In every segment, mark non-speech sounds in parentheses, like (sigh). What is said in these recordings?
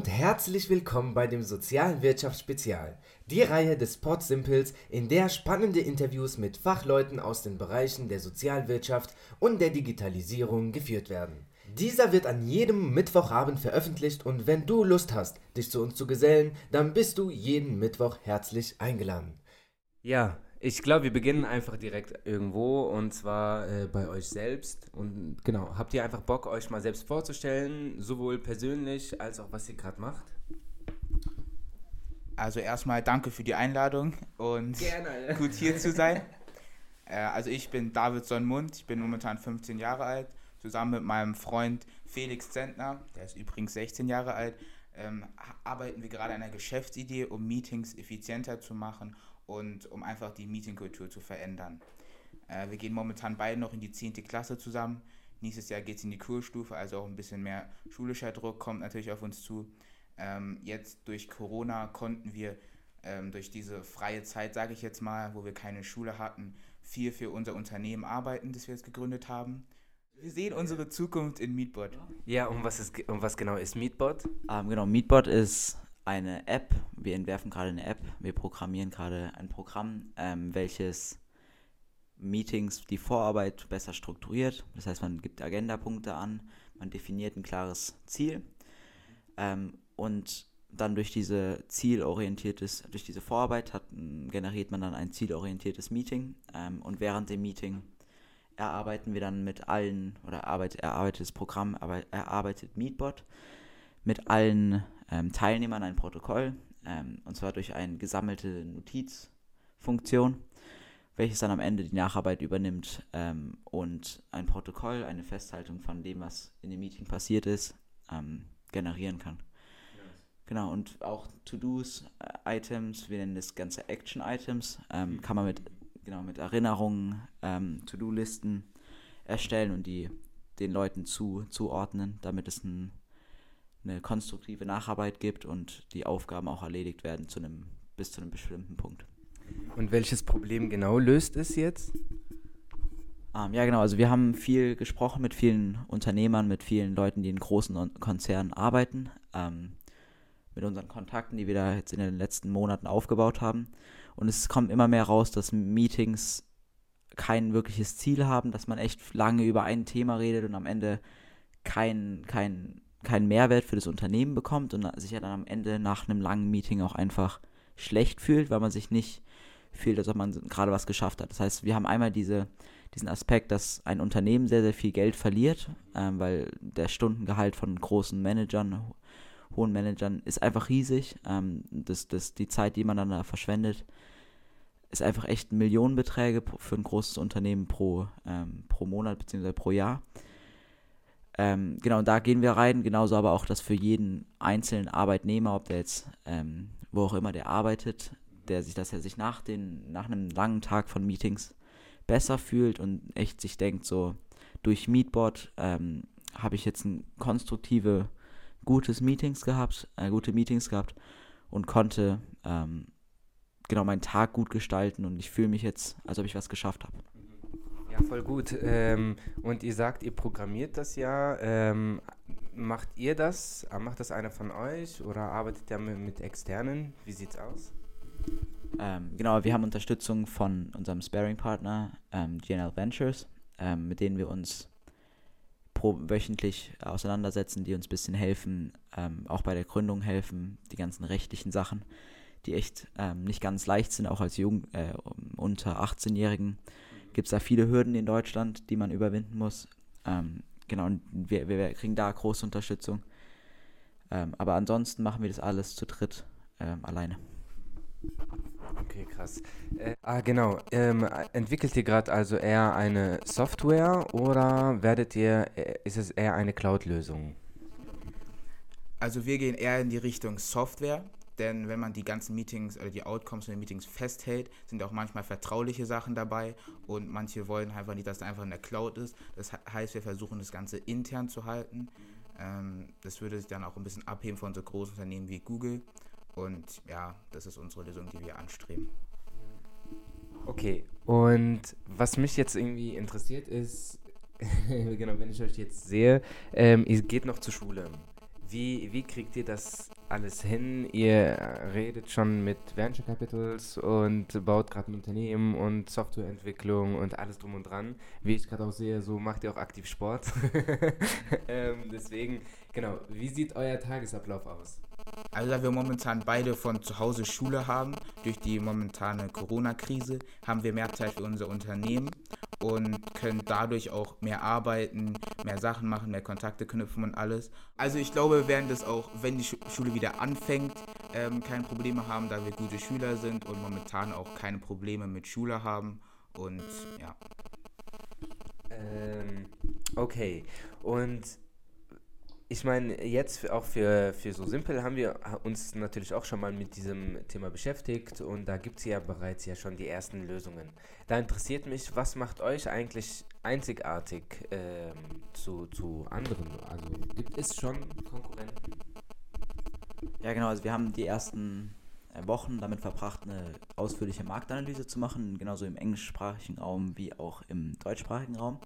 und herzlich willkommen bei dem Sozialen Wirtschaftsspezial, die Reihe des Port Simples, in der spannende Interviews mit Fachleuten aus den Bereichen der Sozialwirtschaft und der Digitalisierung geführt werden. Dieser wird an jedem Mittwochabend veröffentlicht und wenn du Lust hast, dich zu uns zu gesellen, dann bist du jeden Mittwoch herzlich eingeladen. Ja, ich glaube, wir beginnen einfach direkt irgendwo und zwar äh, bei euch selbst. Und genau, habt ihr einfach Bock, euch mal selbst vorzustellen, sowohl persönlich als auch was ihr gerade macht? Also erstmal danke für die Einladung und Gerne. (laughs) gut hier zu sein. Äh, also ich bin David Sonnmund, ich bin momentan 15 Jahre alt. Zusammen mit meinem Freund Felix Zentner, der ist übrigens 16 Jahre alt, ähm, arbeiten wir gerade an einer Geschäftsidee, um Meetings effizienter zu machen und um einfach die Meetingkultur zu verändern. Äh, wir gehen momentan beide noch in die 10. Klasse zusammen. Nächstes Jahr geht es in die Kurstufe, also auch ein bisschen mehr schulischer Druck kommt natürlich auf uns zu. Ähm, jetzt durch Corona konnten wir ähm, durch diese freie Zeit, sage ich jetzt mal, wo wir keine Schule hatten, viel für unser Unternehmen arbeiten, das wir jetzt gegründet haben. Wir sehen unsere Zukunft in Meetbot. Ja, und was, ist, und was genau ist Meetbot? Ähm, genau, Meetbot ist eine App. Wir entwerfen gerade eine App. Wir programmieren gerade ein Programm, ähm, welches Meetings, die Vorarbeit besser strukturiert. Das heißt, man gibt Agendapunkte an, man definiert ein klares Ziel ähm, und dann durch diese zielorientiertes, durch diese Vorarbeit hat, generiert man dann ein zielorientiertes Meeting ähm, und während dem Meeting erarbeiten wir dann mit allen oder erarbeitet, erarbeitet das Programm, erarbeitet Meetbot mit allen ähm, Teilnehmern ein Protokoll, ähm, und zwar durch eine gesammelte Notizfunktion, welches dann am Ende die Nacharbeit übernimmt ähm, und ein Protokoll, eine Festhaltung von dem, was in dem Meeting passiert ist, ähm, generieren kann. Genau, und auch To-Dos, äh, Items, wir nennen das Ganze Action-Items, ähm, kann man mit, genau, mit Erinnerungen, ähm, To-Do-Listen erstellen und die den Leuten zu, zuordnen, damit es ein eine konstruktive Nacharbeit gibt und die Aufgaben auch erledigt werden zu einem, bis zu einem bestimmten Punkt. Und welches Problem genau löst es jetzt? Ähm, ja, genau. Also wir haben viel gesprochen mit vielen Unternehmern, mit vielen Leuten, die in großen Konzernen arbeiten, ähm, mit unseren Kontakten, die wir da jetzt in den letzten Monaten aufgebaut haben. Und es kommt immer mehr raus, dass Meetings kein wirkliches Ziel haben, dass man echt lange über ein Thema redet und am Ende kein, kein keinen Mehrwert für das Unternehmen bekommt und sich ja dann am Ende nach einem langen Meeting auch einfach schlecht fühlt, weil man sich nicht fühlt, als ob man gerade was geschafft hat. Das heißt, wir haben einmal diese, diesen Aspekt, dass ein Unternehmen sehr, sehr viel Geld verliert, ähm, weil der Stundengehalt von großen Managern, hohen Managern ist einfach riesig. Ähm, das, das, die Zeit, die man dann da verschwendet, ist einfach echt Millionenbeträge für ein großes Unternehmen pro, ähm, pro Monat bzw. pro Jahr. Ähm, genau, da gehen wir rein, genauso aber auch, dass für jeden einzelnen Arbeitnehmer, ob der jetzt, ähm, wo auch immer der arbeitet, der sich, dass er sich nach, den, nach einem langen Tag von Meetings besser fühlt und echt sich denkt, so durch Meetbot ähm, habe ich jetzt ein konstruktive, gutes Meetings gehabt, äh, gute Meetings gehabt und konnte ähm, genau meinen Tag gut gestalten und ich fühle mich jetzt, als ob ich was geschafft habe voll gut. Ähm, und ihr sagt, ihr programmiert das ja. Ähm, macht ihr das? Macht das einer von euch oder arbeitet ihr mit, mit Externen? Wie sieht's aus? Ähm, genau, wir haben Unterstützung von unserem Sparing-Partner ähm, GNL Ventures, ähm, mit denen wir uns pro wöchentlich auseinandersetzen, die uns ein bisschen helfen, ähm, auch bei der Gründung helfen, die ganzen rechtlichen Sachen, die echt nicht ganz leicht sind, auch als Jung, äh, unter 18-Jährigen gibt es da viele Hürden in Deutschland, die man überwinden muss. Ähm, genau, und wir, wir, kriegen da große Unterstützung. Ähm, aber ansonsten machen wir das alles zu dritt ähm, alleine. Okay, krass. Äh, ah, genau. Ähm, entwickelt ihr gerade also eher eine Software oder werdet ihr, äh, ist es eher eine Cloud-Lösung? Also wir gehen eher in die Richtung Software. Denn wenn man die ganzen Meetings oder die Outcomes von den Meetings festhält, sind auch manchmal vertrauliche Sachen dabei und manche wollen einfach nicht, dass da einfach in der Cloud ist. Das heißt, wir versuchen das Ganze intern zu halten. Ähm, das würde sich dann auch ein bisschen abheben von so großen Unternehmen wie Google. Und ja, das ist unsere Lösung, die wir anstreben. Okay, und was mich jetzt irgendwie interessiert ist, (laughs) genau, wenn ich euch jetzt sehe, ähm, ihr geht noch zur Schule. wie, wie kriegt ihr das alles hin? Ihr redet schon mit Venture Capitals und baut gerade ein Unternehmen und Softwareentwicklung und alles drum und dran. Wie ich gerade auch sehe, so macht ihr auch aktiv Sport. (laughs) ähm, deswegen, genau, wie sieht euer Tagesablauf aus? Also da wir momentan beide von zu Hause Schule haben, durch die momentane Corona-Krise, haben wir mehr Zeit für unser Unternehmen und können dadurch auch mehr arbeiten, mehr Sachen machen, mehr Kontakte knüpfen und alles. Also ich glaube, wir werden das auch, wenn die Schule wieder anfängt, ähm, keine Probleme haben, da wir gute Schüler sind und momentan auch keine Probleme mit Schule haben. Und ja. Ähm, okay. Und ich meine, jetzt auch für, für so simpel haben wir uns natürlich auch schon mal mit diesem Thema beschäftigt und da gibt es ja bereits ja schon die ersten Lösungen. Da interessiert mich, was macht euch eigentlich einzigartig ähm, zu, zu anderen? Also gibt es schon Konkurrenten? Ja, genau, also wir haben die ersten äh, Wochen damit verbracht, eine ausführliche Marktanalyse zu machen, genauso im englischsprachigen Raum wie auch im deutschsprachigen Raum.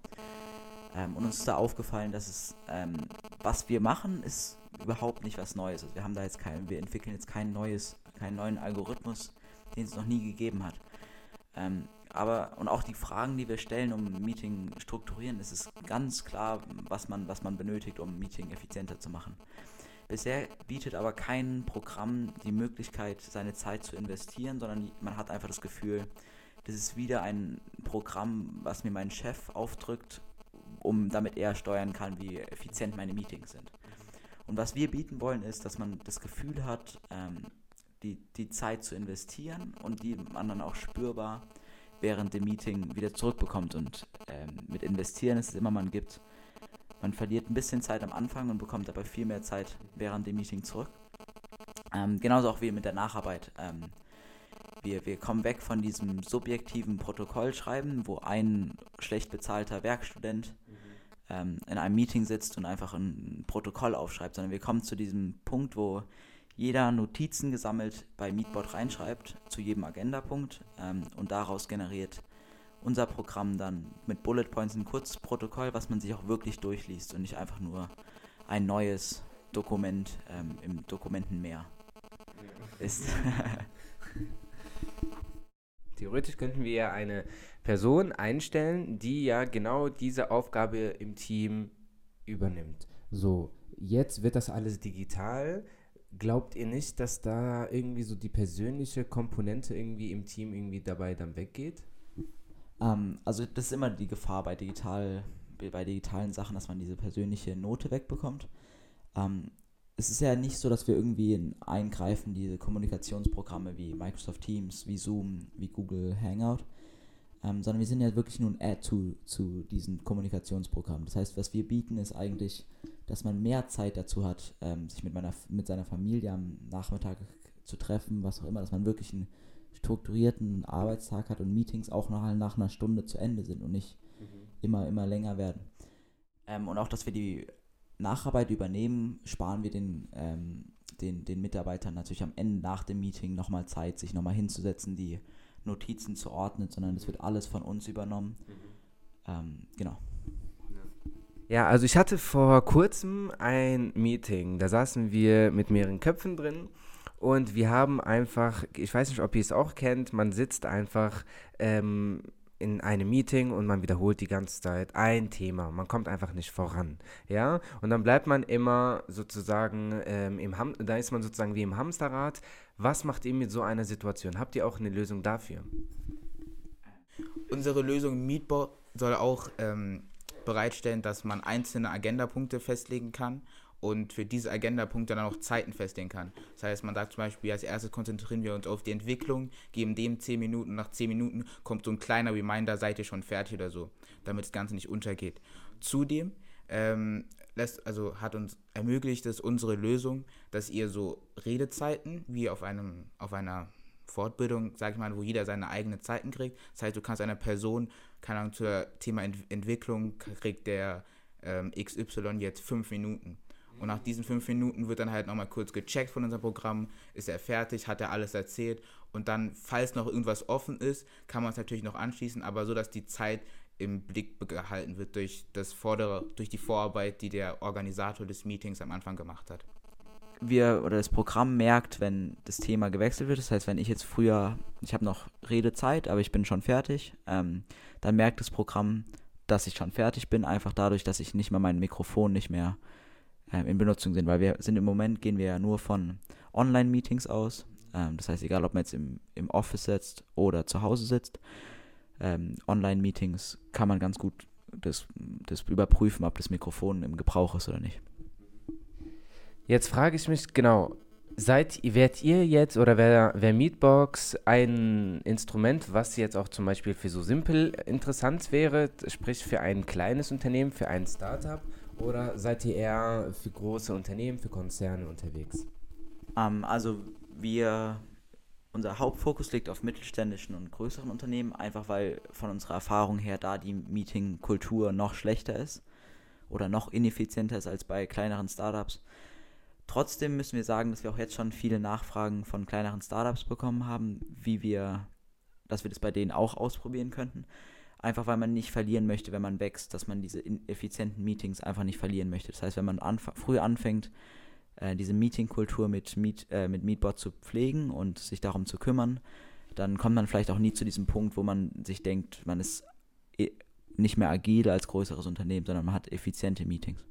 Ähm, und uns ist da aufgefallen, dass es, ähm, was wir machen, ist überhaupt nicht was Neues. Also wir haben da jetzt kein, wir entwickeln jetzt kein neues, keinen neuen Algorithmus, den es noch nie gegeben hat. Ähm, aber und auch die Fragen, die wir stellen, um ein Meeting strukturieren, ist es ganz klar, was man, was man benötigt, um ein Meeting effizienter zu machen. Bisher bietet aber kein Programm die Möglichkeit, seine Zeit zu investieren, sondern man hat einfach das Gefühl, das ist wieder ein Programm, was mir mein Chef aufdrückt um damit er steuern kann, wie effizient meine Meetings sind. Und was wir bieten wollen, ist, dass man das Gefühl hat, ähm, die, die Zeit zu investieren und die man dann auch spürbar während dem Meeting wieder zurückbekommt. Und ähm, mit investieren ist es immer, man gibt, man verliert ein bisschen Zeit am Anfang und bekommt aber viel mehr Zeit während dem Meeting zurück. Ähm, genauso auch wie mit der Nacharbeit. Ähm, wir, wir kommen weg von diesem subjektiven Protokollschreiben, wo ein schlecht bezahlter Werkstudent mhm. ähm, in einem Meeting sitzt und einfach ein Protokoll aufschreibt, sondern wir kommen zu diesem Punkt, wo jeder Notizen gesammelt bei Meetbot reinschreibt zu jedem Agendapunkt ähm, und daraus generiert unser Programm dann mit Bullet Points ein kurzes Protokoll, was man sich auch wirklich durchliest und nicht einfach nur ein neues Dokument ähm, im Dokumentenmeer ist. (laughs) Theoretisch könnten wir ja eine Person einstellen, die ja genau diese Aufgabe im Team übernimmt. So, jetzt wird das alles digital. Glaubt ihr nicht, dass da irgendwie so die persönliche Komponente irgendwie im Team irgendwie dabei dann weggeht? Ähm, also das ist immer die Gefahr bei digital, bei digitalen Sachen, dass man diese persönliche Note wegbekommt. Ähm, es ist ja nicht so, dass wir irgendwie eingreifen, diese Kommunikationsprogramme wie Microsoft Teams, wie Zoom, wie Google Hangout, ähm, sondern wir sind ja wirklich nur ein Add to zu diesen Kommunikationsprogrammen. Das heißt, was wir bieten, ist eigentlich, dass man mehr Zeit dazu hat, ähm, sich mit, meiner, mit seiner Familie am Nachmittag zu treffen, was auch immer, dass man wirklich einen strukturierten Arbeitstag hat und Meetings auch nach, nach einer Stunde zu Ende sind und nicht mhm. immer, immer länger werden. Ähm, und auch, dass wir die Nacharbeit übernehmen, sparen wir den, ähm, den, den Mitarbeitern natürlich am Ende nach dem Meeting nochmal Zeit, sich nochmal hinzusetzen, die Notizen zu ordnen, sondern das wird alles von uns übernommen. Mhm. Ähm, genau. Ja, also ich hatte vor kurzem ein Meeting, da saßen wir mit mehreren Köpfen drin und wir haben einfach, ich weiß nicht, ob ihr es auch kennt, man sitzt einfach ähm, in einem Meeting und man wiederholt die ganze Zeit ein Thema. Man kommt einfach nicht voran. Ja, und dann bleibt man immer sozusagen ähm, im Ham da ist man sozusagen wie im Hamsterrad. Was macht ihr mit so einer Situation? Habt ihr auch eine Lösung dafür? Unsere Lösung Meetbot soll auch ähm, bereitstellen, dass man einzelne Agendapunkte festlegen kann und für diese Agendapunkte dann auch Zeiten festlegen kann. Das heißt, man sagt zum Beispiel, als erstes konzentrieren wir uns auf die Entwicklung, geben dem 10 Minuten, nach 10 Minuten kommt so ein kleiner Reminder, seid ihr schon fertig oder so, damit das Ganze nicht untergeht. Zudem ähm, lässt, also hat uns ermöglicht es unsere Lösung, dass ihr so Redezeiten wie auf einem, auf einer Fortbildung, sag ich mal, wo jeder seine eigenen Zeiten kriegt. Das heißt, du kannst einer Person, keine Ahnung, zur Thema Ent Entwicklung kriegt der ähm, XY jetzt fünf Minuten. Und nach diesen fünf Minuten wird dann halt nochmal kurz gecheckt von unserem Programm, ist er fertig, hat er alles erzählt. Und dann, falls noch irgendwas offen ist, kann man es natürlich noch anschließen, aber so, dass die Zeit im Blick gehalten wird durch, das Vordere, durch die Vorarbeit, die der Organisator des Meetings am Anfang gemacht hat. wir oder das Programm merkt, wenn das Thema gewechselt wird. Das heißt, wenn ich jetzt früher, ich habe noch Redezeit, aber ich bin schon fertig, ähm, dann merkt das Programm, dass ich schon fertig bin, einfach dadurch, dass ich nicht mehr mein Mikrofon nicht mehr äh, in Benutzung sind, weil wir sind im Moment gehen wir ja nur von Online-Meetings aus. Ähm, das heißt, egal ob man jetzt im, im Office sitzt oder zu Hause sitzt, ähm, Online-Meetings kann man ganz gut das, das überprüfen, ob das Mikrofon im Gebrauch ist oder nicht. Jetzt frage ich mich genau, seid, werdet ihr jetzt oder wäre wär Meatbox ein Instrument, was jetzt auch zum Beispiel für so simpel interessant wäre, sprich für ein kleines Unternehmen, für ein Startup? Oder seid ihr eher für große Unternehmen, für Konzerne unterwegs? Ähm, also wir, unser Hauptfokus liegt auf mittelständischen und größeren Unternehmen, einfach weil von unserer Erfahrung her da die Meetingkultur noch schlechter ist oder noch ineffizienter ist als bei kleineren Startups. Trotzdem müssen wir sagen, dass wir auch jetzt schon viele Nachfragen von kleineren Startups bekommen haben, wie wir, dass wir das bei denen auch ausprobieren könnten. Einfach weil man nicht verlieren möchte, wenn man wächst, dass man diese effizienten Meetings einfach nicht verlieren möchte. Das heißt, wenn man anf früh anfängt, äh, diese Meetingkultur mit, Meet, äh, mit Meetbot zu pflegen und sich darum zu kümmern, dann kommt man vielleicht auch nie zu diesem Punkt, wo man sich denkt, man ist e nicht mehr agil als größeres Unternehmen, sondern man hat effiziente Meetings.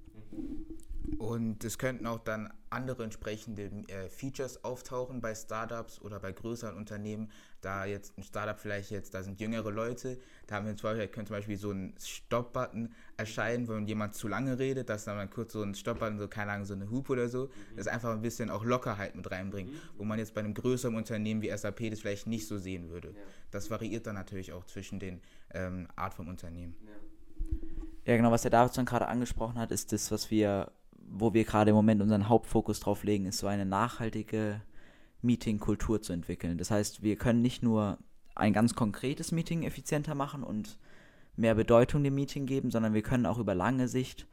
Und es könnten auch dann andere entsprechende äh, Features auftauchen bei Startups oder bei größeren Unternehmen. Da jetzt ein Startup vielleicht jetzt, da sind jüngere Leute, da haben wir zum Beispiel, könnte zum Beispiel so ein Stop-Button erscheinen, wenn jemand zu lange redet, dass dann, dann kurz so ein Stop-Button, so keine Ahnung, so eine Hupe oder so, mhm. das einfach ein bisschen auch Lockerheit mit reinbringt, mhm. wo man jetzt bei einem größeren Unternehmen wie SAP das vielleicht nicht so sehen würde. Ja. Das variiert dann natürlich auch zwischen den ähm, Art vom Unternehmen. Ja. Ja, genau, was der David schon gerade angesprochen hat, ist das, was wir wo wir gerade im Moment unseren Hauptfokus drauf legen, ist so eine nachhaltige Meeting-Kultur zu entwickeln. Das heißt, wir können nicht nur ein ganz konkretes Meeting effizienter machen und mehr Bedeutung dem Meeting geben, sondern wir können auch über lange Sicht,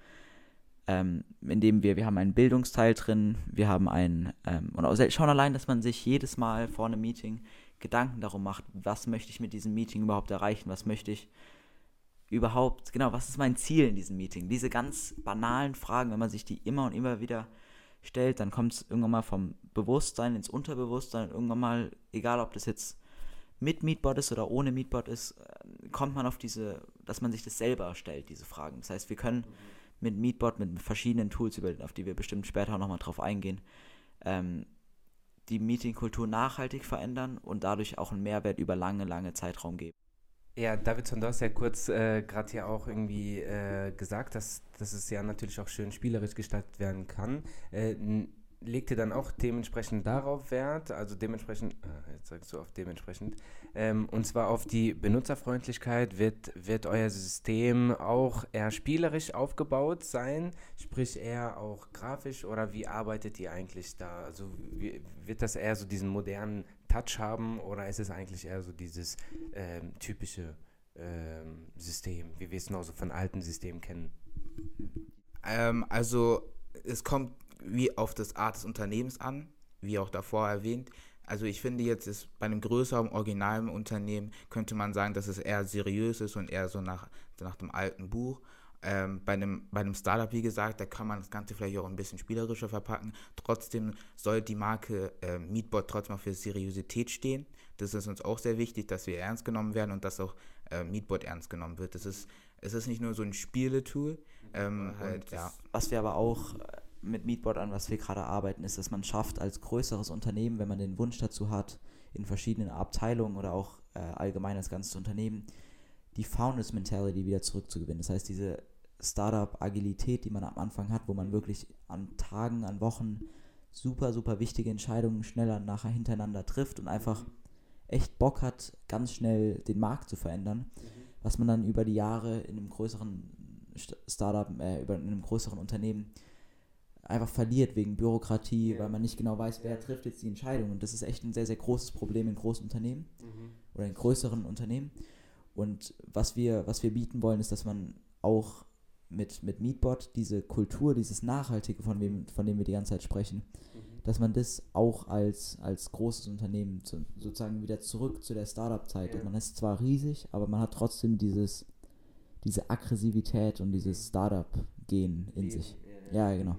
ähm, indem wir, wir haben einen Bildungsteil drin, wir haben einen, ähm, und schon allein, dass man sich jedes Mal vor einem Meeting Gedanken darum macht, was möchte ich mit diesem Meeting überhaupt erreichen, was möchte ich überhaupt, genau, was ist mein Ziel in diesem Meeting? Diese ganz banalen Fragen, wenn man sich die immer und immer wieder stellt, dann kommt es irgendwann mal vom Bewusstsein ins Unterbewusstsein, irgendwann mal, egal ob das jetzt mit Meetbot ist oder ohne Meetbot ist, äh, kommt man auf diese, dass man sich das selber stellt, diese Fragen. Das heißt, wir können mit Meetbot, mit verschiedenen Tools, auf die wir bestimmt später auch nochmal drauf eingehen, ähm, die Meetingkultur nachhaltig verändern und dadurch auch einen Mehrwert über lange, lange Zeitraum geben. Ja, Davidson, du hast ja kurz äh, gerade hier auch irgendwie äh, gesagt, dass, dass es ja natürlich auch schön spielerisch gestaltet werden kann. Äh, legt ihr dann auch dementsprechend darauf Wert, also dementsprechend, äh, jetzt sagst du auf dementsprechend, ähm, und zwar auf die Benutzerfreundlichkeit, wird, wird euer System auch eher spielerisch aufgebaut sein, sprich eher auch grafisch oder wie arbeitet ihr eigentlich da? Also wie, wird das eher so diesen modernen Touch haben oder ist es eigentlich eher so dieses ähm, typische ähm, System, wie wir es noch so von alten Systemen kennen? Ähm, also es kommt wie auf das Art des Unternehmens an, wie auch davor erwähnt. Also ich finde jetzt ist bei einem größeren, originalen Unternehmen könnte man sagen, dass es eher seriös ist und eher so nach, nach dem alten Buch. Ähm, bei, einem, bei einem Startup, wie gesagt, da kann man das Ganze vielleicht auch ein bisschen spielerischer verpacken. Trotzdem soll die Marke äh, Meatbot trotzdem auch für Seriosität stehen. Das ist uns auch sehr wichtig, dass wir ernst genommen werden und dass auch äh, Meatbot ernst genommen wird. Das ist, es ist nicht nur so ein Spieletool. Ähm, halt, ja. Was wir aber auch äh, mit Meatbot an was wir gerade arbeiten, ist, dass man schafft als größeres Unternehmen, wenn man den Wunsch dazu hat, in verschiedenen Abteilungen oder auch äh, allgemein als ganzes Unternehmen, die Founders Mentality wieder zurückzugewinnen. Das heißt, diese Startup-Agilität, die man am Anfang hat, wo man wirklich an Tagen, an Wochen super, super wichtige Entscheidungen schneller nachher hintereinander trifft und einfach echt Bock hat, ganz schnell den Markt zu verändern, mhm. was man dann über die Jahre in einem größeren Startup, äh, in einem größeren Unternehmen einfach verliert wegen Bürokratie, ja. weil man nicht genau weiß, wer trifft jetzt die Entscheidung. Und das ist echt ein sehr, sehr großes Problem in großen Unternehmen mhm. oder in größeren Unternehmen. Und was wir, was wir bieten wollen, ist, dass man auch mit, mit Meetbot diese Kultur, dieses Nachhaltige, von dem, von dem wir die ganze Zeit sprechen, mhm. dass man das auch als, als großes Unternehmen zu, sozusagen wieder zurück zu der Startup-Zeit. Ja. Man ist zwar riesig, aber man hat trotzdem dieses, diese Aggressivität und dieses Startup-Gen in sich. Ja, genau.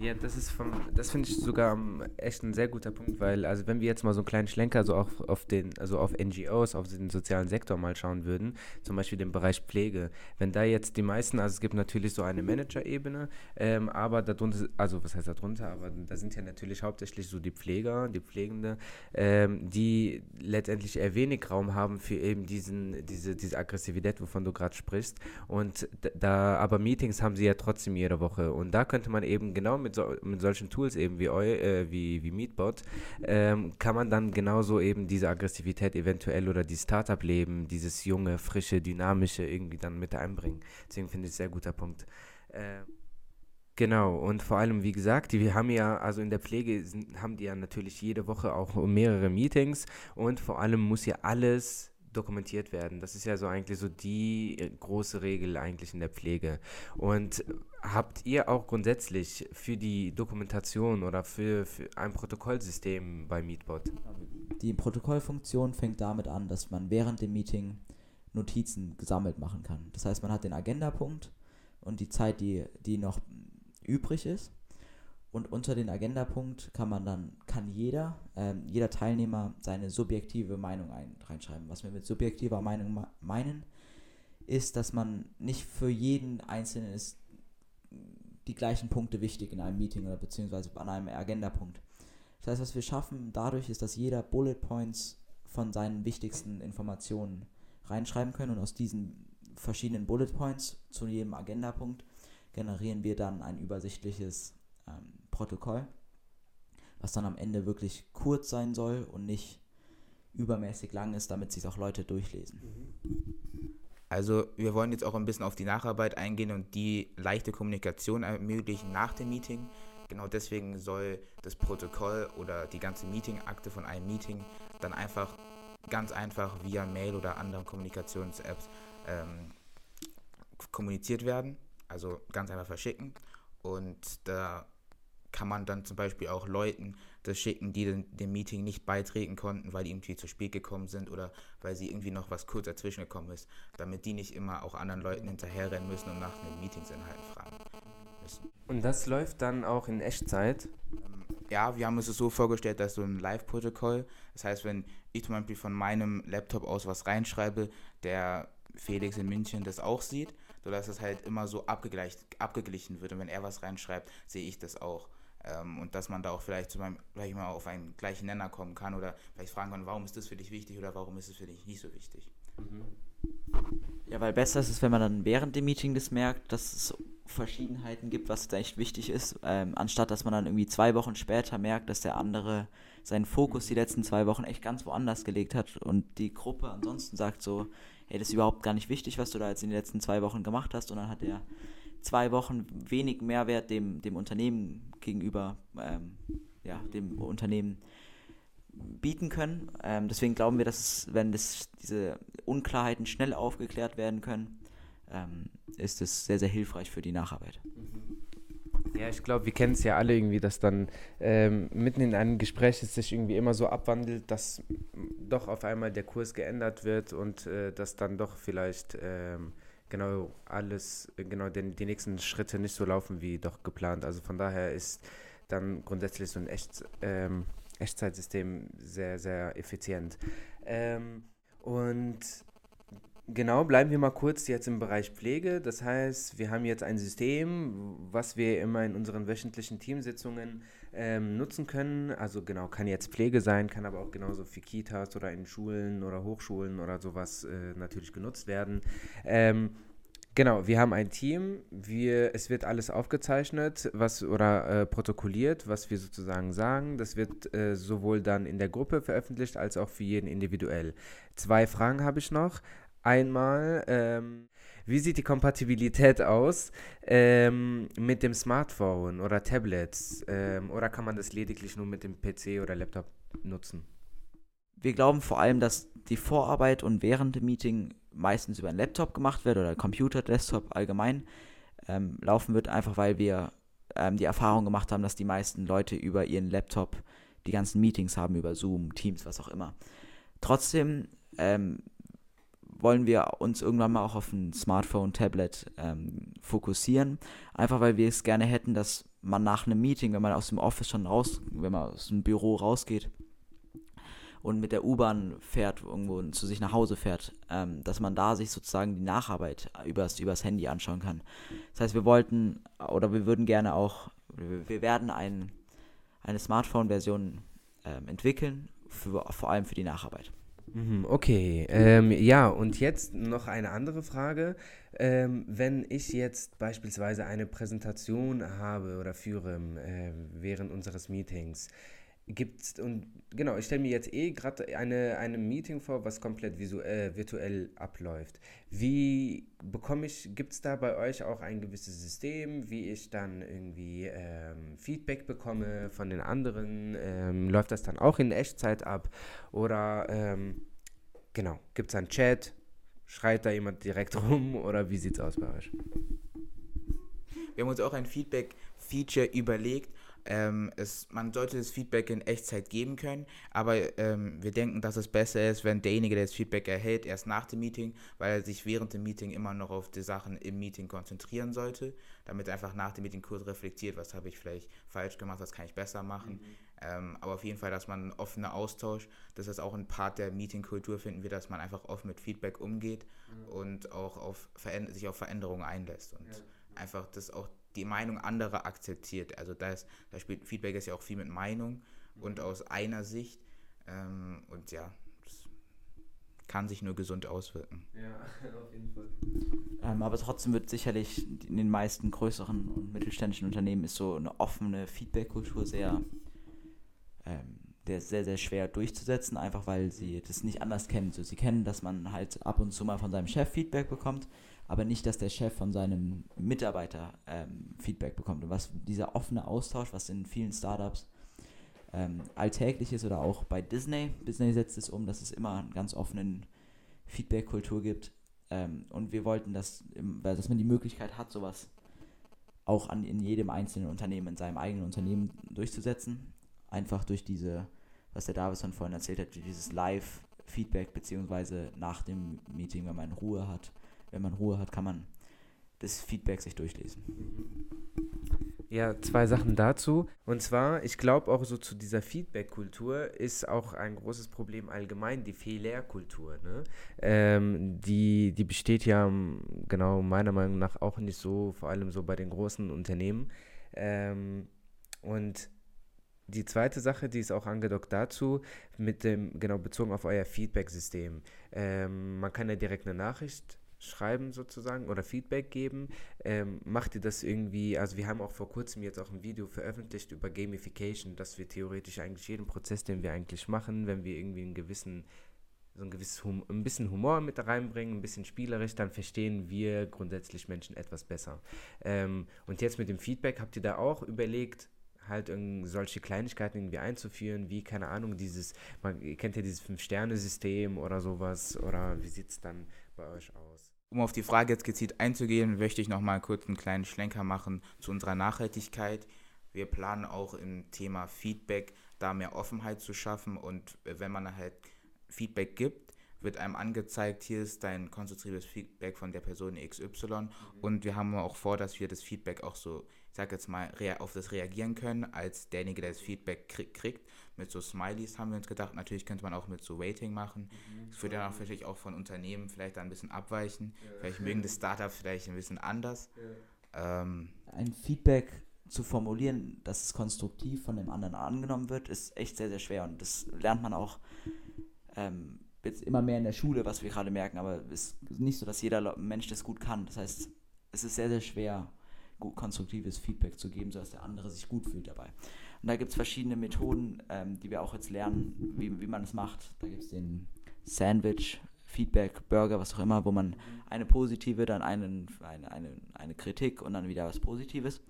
Ja, das ist vom, das finde ich sogar echt ein sehr guter Punkt, weil, also wenn wir jetzt mal so einen kleinen Schlenker so auf, auf den, also auf NGOs, auf den sozialen Sektor mal schauen würden, zum Beispiel den Bereich Pflege, wenn da jetzt die meisten, also es gibt natürlich so eine Manager-Ebene, ähm, aber darunter, also was heißt darunter, aber da sind ja natürlich hauptsächlich so die Pfleger, die Pflegende, ähm, die letztendlich eher wenig Raum haben für eben diesen, diese, diese Aggressivität, wovon du gerade sprichst. Und da, aber Meetings haben sie ja trotzdem jede Woche. Und da könnte man eben genau mit mit, so, mit solchen Tools eben wie, eu, äh, wie, wie Meetbot, ähm, kann man dann genauso eben diese Aggressivität eventuell oder die Startup-Leben, dieses junge, frische, dynamische irgendwie dann mit einbringen. Deswegen finde ich es sehr guter Punkt. Äh, Genau, und vor allem, wie gesagt, die haben ja, also in der Pflege sind, haben die ja natürlich jede Woche auch mehrere Meetings und vor allem muss ja alles dokumentiert werden. Das ist ja so eigentlich so die äh, große Regel eigentlich in der Pflege. Und habt ihr auch grundsätzlich für die Dokumentation oder für, für ein Protokollsystem bei Meetbot? Die Protokollfunktion fängt damit an, dass man während dem Meeting Notizen gesammelt machen kann. Das heißt, man hat den Agendapunkt und die Zeit, die, die noch übrig ist. Und unter den Agendapunkt kann man dann, kann jeder, ähm, jeder Teilnehmer seine subjektive Meinung ein, reinschreiben. Was wir mit subjektiver Meinung meinen, ist, dass man nicht für jeden Einzelnen ist die gleichen Punkte wichtig in einem Meeting oder beziehungsweise an einem Agendapunkt. Das heißt, was wir schaffen dadurch ist, dass jeder Bullet Points von seinen wichtigsten Informationen reinschreiben können und aus diesen verschiedenen Bullet Points zu jedem Agendapunkt generieren wir dann ein übersichtliches ähm, Protokoll, was dann am Ende wirklich kurz sein soll und nicht übermäßig lang ist, damit sich auch Leute durchlesen. Also wir wollen jetzt auch ein bisschen auf die Nacharbeit eingehen und die leichte Kommunikation ermöglichen nach dem Meeting. Genau deswegen soll das Protokoll oder die ganze Meeting-Akte von einem Meeting dann einfach ganz einfach via Mail oder anderen Kommunikations-Apps ähm, kommuniziert werden. Also ganz einfach verschicken. Und da kann man dann zum Beispiel auch Leuten das schicken, die den, dem Meeting nicht beitreten konnten, weil die irgendwie zu spät gekommen sind oder weil sie irgendwie noch was kurz dazwischen gekommen ist, damit die nicht immer auch anderen Leuten hinterherrennen müssen und nach den Meetingsinhalten fragen müssen. Und das läuft dann auch in Echtzeit? Ähm, ja, wir haben uns es so vorgestellt, dass so ein Live-Protokoll, das heißt, wenn ich zum Beispiel von meinem Laptop aus was reinschreibe, der Felix in München das auch sieht, sodass es halt immer so abgeglichen wird. Und wenn er was reinschreibt, sehe ich das auch. Ähm, und dass man da auch vielleicht, zum Beispiel, mal auf einen gleichen Nenner kommen kann oder vielleicht fragen kann, warum ist das für dich wichtig oder warum ist es für dich nicht so wichtig. Ja, weil besser ist es, wenn man dann während dem Meeting das merkt, dass es Verschiedenheiten gibt, was da echt wichtig ist, ähm, anstatt dass man dann irgendwie zwei Wochen später merkt, dass der andere seinen Fokus die letzten zwei Wochen echt ganz woanders gelegt hat und die Gruppe ansonsten sagt so, hey, das ist überhaupt gar nicht wichtig, was du da jetzt in den letzten zwei Wochen gemacht hast und dann hat er zwei Wochen wenig Mehrwert dem, dem Unternehmen gegenüber, ähm, ja, dem Unternehmen bieten können. Ähm, deswegen glauben wir, dass es, wenn das, diese Unklarheiten schnell aufgeklärt werden können, ähm, ist es sehr, sehr hilfreich für die Nacharbeit. Ja, ich glaube, wir kennen es ja alle irgendwie, dass dann ähm, mitten in einem Gespräch es sich irgendwie immer so abwandelt, dass doch auf einmal der Kurs geändert wird und äh, dass dann doch vielleicht ähm, genau alles, genau die, die nächsten Schritte nicht so laufen wie doch geplant. Also von daher ist dann grundsätzlich so ein Echt, ähm, Echtzeitsystem sehr, sehr effizient. Ähm, und genau, bleiben wir mal kurz jetzt im Bereich Pflege. Das heißt, wir haben jetzt ein System, was wir immer in unseren wöchentlichen Teamsitzungen ähm, nutzen können. Also genau, kann jetzt Pflege sein, kann aber auch genauso für Kitas oder in Schulen oder Hochschulen oder sowas äh, natürlich genutzt werden. Ähm, Genau, wir haben ein Team, wir, es wird alles aufgezeichnet was, oder äh, protokolliert, was wir sozusagen sagen. Das wird äh, sowohl dann in der Gruppe veröffentlicht als auch für jeden individuell. Zwei Fragen habe ich noch. Einmal, ähm, wie sieht die Kompatibilität aus ähm, mit dem Smartphone oder Tablets? Ähm, oder kann man das lediglich nur mit dem PC oder Laptop nutzen? Wir glauben vor allem, dass die Vorarbeit und während dem Meeting meistens über einen Laptop gemacht wird oder Computer, Desktop allgemein ähm, laufen wird, einfach weil wir ähm, die Erfahrung gemacht haben, dass die meisten Leute über ihren Laptop die ganzen Meetings haben, über Zoom, Teams, was auch immer. Trotzdem ähm, wollen wir uns irgendwann mal auch auf ein Smartphone, Tablet ähm, fokussieren. Einfach weil wir es gerne hätten, dass man nach einem Meeting, wenn man aus dem Office schon raus, wenn man aus dem Büro rausgeht und mit der U-Bahn fährt, irgendwo zu sich nach Hause fährt, ähm, dass man da sich sozusagen die Nacharbeit übers, übers Handy anschauen kann. Das heißt, wir wollten oder wir würden gerne auch, wir werden ein, eine Smartphone-Version ähm, entwickeln, für, vor allem für die Nacharbeit. Mhm, okay, ähm, ja, und jetzt noch eine andere Frage. Ähm, wenn ich jetzt beispielsweise eine Präsentation habe oder führe äh, während unseres Meetings, gibt's und genau, ich stelle mir jetzt eh gerade eine, eine Meeting vor, was komplett visuell, äh, virtuell abläuft. Wie bekomme ich, gibt es da bei euch auch ein gewisses System, wie ich dann irgendwie ähm, Feedback bekomme von den anderen? Ähm, läuft das dann auch in Echtzeit ab? Oder ähm, genau, gibt es einen Chat? Schreit da jemand direkt (laughs) rum oder wie sieht es aus bei euch? Wir haben uns auch ein Feedback-Feature überlegt ähm, es, man sollte das Feedback in Echtzeit geben können, aber ähm, wir denken, dass es besser ist, wenn derjenige, der das Feedback erhält, erst nach dem Meeting, weil er sich während dem Meeting immer noch auf die Sachen im Meeting konzentrieren sollte, damit er einfach nach dem Meeting kurz reflektiert, was habe ich vielleicht falsch gemacht, was kann ich besser machen. Mhm. Ähm, aber auf jeden Fall, dass man einen offenen Austausch, das ist auch ein Part der Meetingkultur, finden wir, dass man einfach offen mit Feedback umgeht mhm. und auch auf sich auf Veränderungen einlässt und ja. einfach das auch die Meinung anderer akzeptiert. Also da, ist, da spielt Feedback ist ja auch viel mit Meinung und aus einer Sicht. Ähm, und ja, das kann sich nur gesund auswirken. Ja, (laughs) auf jeden Fall. Ähm, aber trotzdem wird sicherlich in den meisten größeren und mittelständischen Unternehmen ist so eine offene Feedback-Kultur sehr, ähm, der sehr, sehr schwer durchzusetzen, einfach weil sie das nicht anders kennen. So, sie kennen, dass man halt ab und zu mal von seinem Chef Feedback bekommt aber nicht, dass der Chef von seinem Mitarbeiter ähm, Feedback bekommt. Und was dieser offene Austausch, was in vielen Startups ähm, alltäglich ist oder auch bei Disney, Disney setzt es um, dass es immer einen ganz offenen Feedback-Kultur gibt. Ähm, und wir wollten, dass, dass man die Möglichkeit hat, sowas auch an, in jedem einzelnen Unternehmen, in seinem eigenen Unternehmen durchzusetzen. Einfach durch diese, was der Davison vorhin erzählt hat, dieses Live-Feedback, beziehungsweise nach dem Meeting, wenn man Ruhe hat, wenn man Ruhe hat, kann man das Feedback sich durchlesen. Ja, zwei Sachen dazu. Und zwar, ich glaube auch so zu dieser Feedback-Kultur ist auch ein großes Problem allgemein die Fehlerkultur. Ne? Ähm, die, die besteht ja genau meiner Meinung nach auch nicht so, vor allem so bei den großen Unternehmen. Ähm, und die zweite Sache, die ist auch angedockt dazu, mit dem, genau bezogen auf euer Feedback-System. Ähm, man kann ja direkt eine Nachricht schreiben sozusagen oder Feedback geben. Ähm, macht ihr das irgendwie, also wir haben auch vor kurzem jetzt auch ein Video veröffentlicht über Gamification, dass wir theoretisch eigentlich jeden Prozess, den wir eigentlich machen, wenn wir irgendwie einen gewissen so ein gewisses hum ein bisschen Humor mit reinbringen, ein bisschen spielerisch, dann verstehen wir grundsätzlich Menschen etwas besser. Ähm, und jetzt mit dem Feedback, habt ihr da auch überlegt, halt solche Kleinigkeiten irgendwie einzuführen, wie, keine Ahnung, dieses, man kennt ja dieses Fünf-Sterne-System oder sowas, oder wie sieht es dann bei euch aus? Um auf die Frage jetzt gezielt einzugehen, möchte ich noch mal kurz einen kleinen Schlenker machen zu unserer Nachhaltigkeit. Wir planen auch im Thema Feedback da mehr Offenheit zu schaffen und wenn man halt Feedback gibt, wird einem angezeigt, hier ist dein konstruktives Feedback von der Person XY mhm. und wir haben auch vor, dass wir das Feedback auch so, sag jetzt mal, auf das reagieren können, als derjenige, der das Feedback kriegt, mit so Smileys haben wir uns gedacht. Natürlich könnte man auch mit so Rating machen. Mhm. Das würde dann auch vielleicht auch von Unternehmen vielleicht ein bisschen abweichen. Ja. Vielleicht mögen das Startup vielleicht ein bisschen anders. Ja. Ähm, ein Feedback zu formulieren, dass es konstruktiv von dem anderen angenommen wird, ist echt sehr, sehr schwer. Und das lernt man auch ähm, jetzt immer mehr in der Schule, was wir gerade merken. Aber es ist nicht so, dass jeder Mensch das gut kann. Das heißt, es ist sehr, sehr schwer, gut konstruktives Feedback zu geben, sodass der andere sich gut fühlt dabei. Und da gibt es verschiedene Methoden, ähm, die wir auch jetzt lernen, wie, wie man es macht. Da gibt es den Sandwich, Feedback, Burger, was auch immer, wo man eine positive, dann einen, eine, eine, eine Kritik und dann wieder was Positives.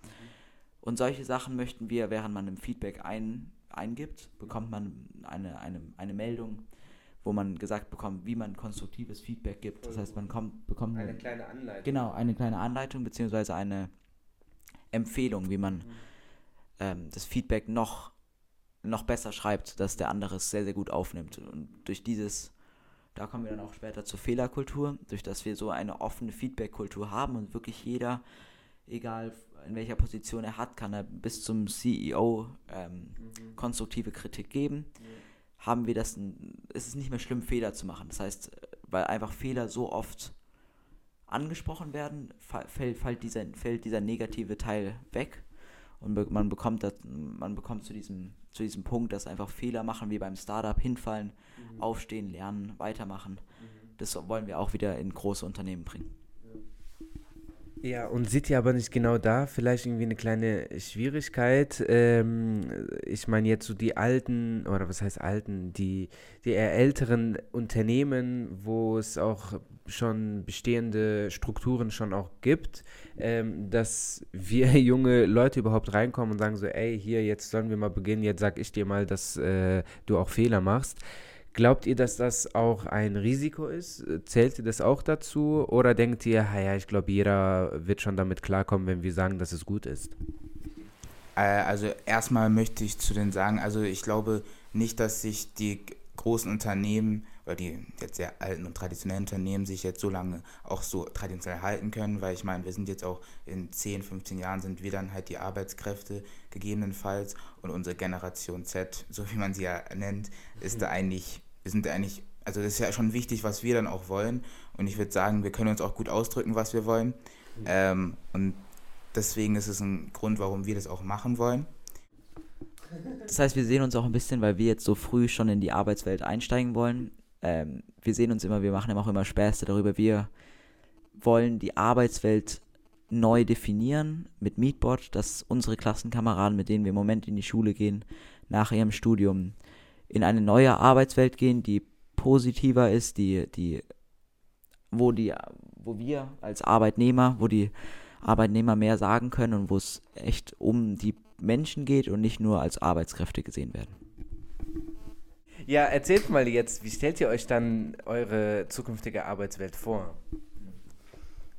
Und solche Sachen möchten wir, während man im Feedback ein, eingibt, bekommt man eine, eine, eine Meldung, wo man gesagt bekommt, wie man konstruktives Feedback gibt. Das heißt, man kommt, bekommt eine, eine kleine Anleitung. Genau, eine kleine Anleitung beziehungsweise eine Empfehlung, wie man ähm, das Feedback noch, noch besser schreibt, dass der andere es sehr, sehr gut aufnimmt. Und durch dieses, Da kommen wir dann auch später zur Fehlerkultur, durch dass wir so eine offene Feedback-Kultur haben und wirklich jeder, egal in welcher Position er hat, kann er bis zum CEO ähm, mhm. konstruktive Kritik geben. Mhm. Haben wir das, ist es nicht mehr schlimm, Fehler zu machen. Das heißt, weil einfach Fehler so oft angesprochen werden, fällt, fällt, dieser, fällt dieser negative Teil weg und man bekommt das, man bekommt zu diesem, zu diesem Punkt, dass einfach Fehler machen, wie beim Startup, hinfallen, mhm. aufstehen, lernen, weitermachen. Mhm. Das wollen wir auch wieder in große Unternehmen bringen. Ja, und seht ihr aber nicht genau da vielleicht irgendwie eine kleine Schwierigkeit? Ähm, ich meine jetzt so die alten, oder was heißt alten, die, die eher älteren Unternehmen, wo es auch schon bestehende Strukturen schon auch gibt, ähm, dass wir (laughs) junge Leute überhaupt reinkommen und sagen so, ey, hier, jetzt sollen wir mal beginnen, jetzt sag ich dir mal, dass äh, du auch Fehler machst. Glaubt ihr, dass das auch ein Risiko ist? Zählt ihr das auch dazu? Oder denkt ihr, ja, ich glaube, jeder wird schon damit klarkommen, wenn wir sagen, dass es gut ist? Äh, also erstmal möchte ich zu denen sagen, also ich glaube nicht, dass sich die großen Unternehmen oder die jetzt sehr alten und traditionellen Unternehmen sich jetzt so lange auch so traditionell halten können, weil ich meine, wir sind jetzt auch in 10, 15 Jahren sind wir dann halt die Arbeitskräfte gegebenenfalls und unsere Generation Z, so wie man sie ja nennt, ist mhm. da eigentlich, wir sind eigentlich, also das ist ja schon wichtig, was wir dann auch wollen und ich würde sagen, wir können uns auch gut ausdrücken, was wir wollen mhm. ähm, und deswegen ist es ein Grund, warum wir das auch machen wollen. Das heißt, wir sehen uns auch ein bisschen, weil wir jetzt so früh schon in die Arbeitswelt einsteigen wollen, ähm, wir sehen uns immer, wir machen auch immer Späße darüber. Wir wollen die Arbeitswelt neu definieren mit Meetbot, dass unsere Klassenkameraden, mit denen wir im Moment in die Schule gehen, nach ihrem Studium in eine neue Arbeitswelt gehen, die positiver ist, die, die, wo die, wo wir als Arbeitnehmer, wo die Arbeitnehmer mehr sagen können und wo es echt um die Menschen geht und nicht nur als Arbeitskräfte gesehen werden. Ja, erzählt mal jetzt, wie stellt ihr euch dann eure zukünftige Arbeitswelt vor?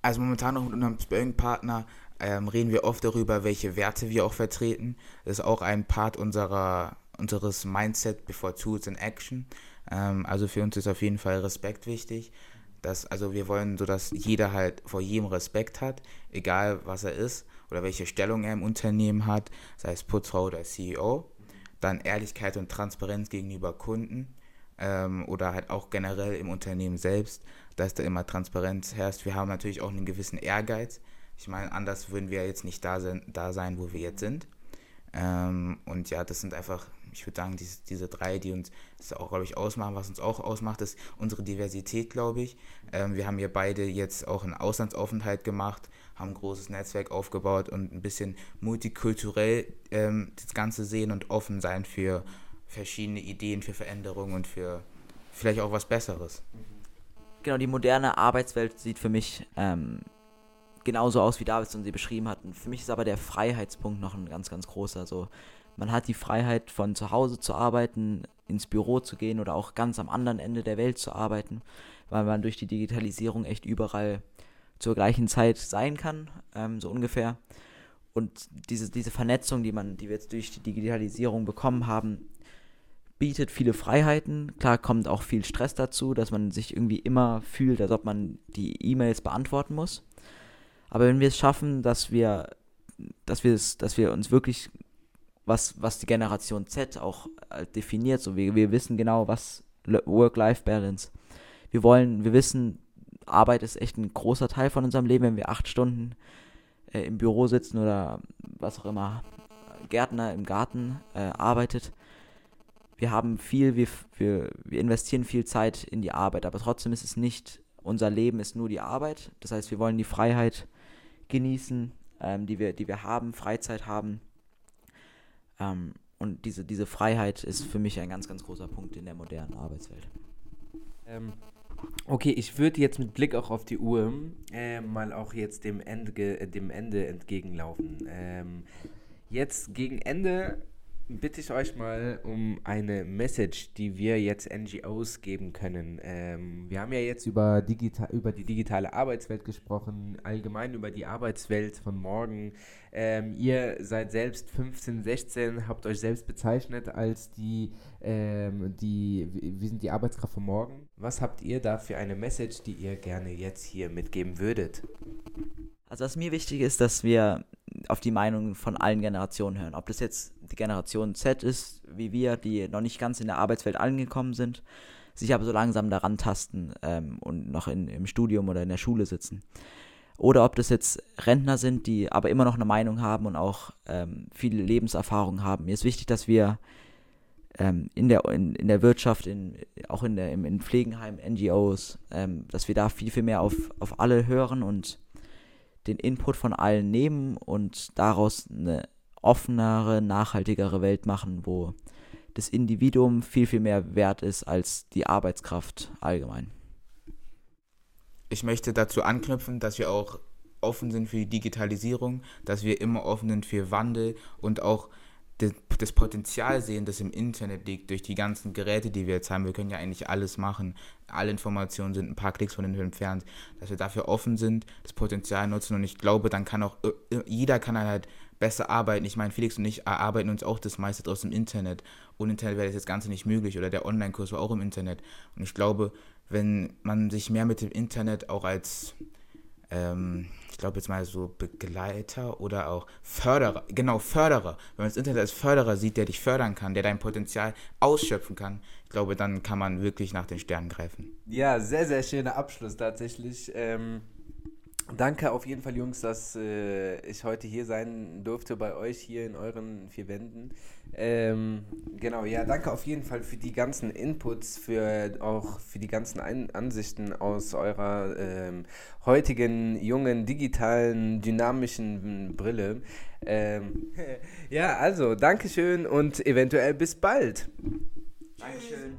Also momentan noch mit unserem Spelling-Partner ähm, reden wir oft darüber, welche Werte wir auch vertreten. Das ist auch ein Part unserer, unseres Mindset before Tools in Action. Ähm, also für uns ist auf jeden Fall Respekt wichtig. Dass, also wir wollen so, dass jeder halt vor jedem Respekt hat, egal was er ist oder welche Stellung er im Unternehmen hat, sei es Putzfrau oder CEO. Dann Ehrlichkeit und Transparenz gegenüber Kunden ähm, oder halt auch generell im Unternehmen selbst, dass da immer Transparenz herrscht. Wir haben natürlich auch einen gewissen Ehrgeiz. Ich meine, anders würden wir jetzt nicht da, sein, da sein, wo wir jetzt sind. Ähm, und ja, das sind einfach, ich würde sagen, diese, diese drei, die uns das auch, glaube ich, ausmachen. Was uns auch ausmacht, ist unsere Diversität, glaube ich. Ähm, wir haben hier beide jetzt auch einen Auslandsaufenthalt gemacht haben ein großes Netzwerk aufgebaut und ein bisschen multikulturell ähm, das Ganze sehen und offen sein für verschiedene Ideen, für Veränderungen und für vielleicht auch was Besseres. Genau, die moderne Arbeitswelt sieht für mich ähm, genauso aus, wie Davidson sie beschrieben hat. Für mich ist aber der Freiheitspunkt noch ein ganz, ganz großer. Also man hat die Freiheit, von zu Hause zu arbeiten, ins Büro zu gehen oder auch ganz am anderen Ende der Welt zu arbeiten, weil man durch die Digitalisierung echt überall zur gleichen Zeit sein kann, ähm, so ungefähr. Und diese, diese Vernetzung, die man, die wir jetzt durch die Digitalisierung bekommen haben, bietet viele Freiheiten. Klar kommt auch viel Stress dazu, dass man sich irgendwie immer fühlt, als ob man die E-Mails beantworten muss. Aber wenn wir es schaffen, dass wir, dass dass wir uns wirklich, was, was die Generation Z auch äh, definiert, so wir, wir wissen genau, was Work-Life-Balance. Wir wollen, wir wissen, Arbeit ist echt ein großer Teil von unserem Leben, wenn wir acht Stunden äh, im Büro sitzen oder was auch immer, Gärtner im Garten äh, arbeitet. Wir haben viel, wir, wir, wir investieren viel Zeit in die Arbeit, aber trotzdem ist es nicht, unser Leben ist nur die Arbeit. Das heißt, wir wollen die Freiheit genießen, ähm, die, wir, die wir haben, Freizeit haben. Ähm, und diese, diese Freiheit ist für mich ein ganz, ganz großer Punkt in der modernen Arbeitswelt. Ähm, Okay, ich würde jetzt mit Blick auch auf die Uhr äh, mal auch jetzt dem Ende, äh, dem Ende entgegenlaufen. Ähm, jetzt gegen Ende bitte ich euch mal um eine Message, die wir jetzt NGOs geben können. Ähm, wir haben ja jetzt über, digital, über die digitale Arbeitswelt gesprochen, allgemein über die Arbeitswelt von morgen. Ähm, ihr seid selbst 15, 16, habt euch selbst bezeichnet als die, ähm, die, wir sind die Arbeitskraft von morgen. Was habt ihr da für eine Message, die ihr gerne jetzt hier mitgeben würdet? Also was mir wichtig ist, dass wir auf die Meinung von allen Generationen hören. Ob das jetzt die Generation Z ist, wie wir, die noch nicht ganz in der Arbeitswelt angekommen sind, sich aber so langsam daran tasten ähm, und noch in, im Studium oder in der Schule sitzen. Oder ob das jetzt Rentner sind, die aber immer noch eine Meinung haben und auch ähm, viel Lebenserfahrung haben. Mir ist wichtig, dass wir ähm, in, der, in, in der Wirtschaft, in, auch in, der, im, in Pflegenheim, NGOs, ähm, dass wir da viel, viel mehr auf, auf alle hören und den Input von allen nehmen und daraus eine offenere, nachhaltigere Welt machen, wo das Individuum viel, viel mehr wert ist als die Arbeitskraft allgemein. Ich möchte dazu anknüpfen, dass wir auch offen sind für die Digitalisierung, dass wir immer offen sind für Wandel und auch das Potenzial sehen, das im Internet liegt, durch die ganzen Geräte, die wir jetzt haben. Wir können ja eigentlich alles machen. Alle Informationen sind ein paar Klicks von den entfernt. Dass wir dafür offen sind, das Potenzial nutzen und ich glaube, dann kann auch, äh, äh, jeder kann halt besser arbeiten. Ich meine, Felix und ich erarbeiten uns auch das meiste draus im Internet. Ohne Internet wäre das Ganze nicht möglich oder der Online-Kurs war auch im Internet. Und ich glaube, wenn man sich mehr mit dem Internet auch als ähm, glaube jetzt mal so Begleiter oder auch Förderer, genau Förderer. Wenn man das Internet als Förderer sieht, der dich fördern kann, der dein Potenzial ausschöpfen kann, ich glaube, dann kann man wirklich nach den Sternen greifen. Ja, sehr, sehr schöner Abschluss tatsächlich. Ähm, danke auf jeden Fall, Jungs, dass äh, ich heute hier sein durfte bei euch hier in euren vier Wänden. Ähm, genau, ja, danke auf jeden Fall für die ganzen Inputs, für auch für die ganzen Ein Ansichten aus eurer ähm, heutigen jungen digitalen dynamischen Brille. Ähm, (laughs) ja, also Dankeschön und eventuell bis bald. Dankeschön.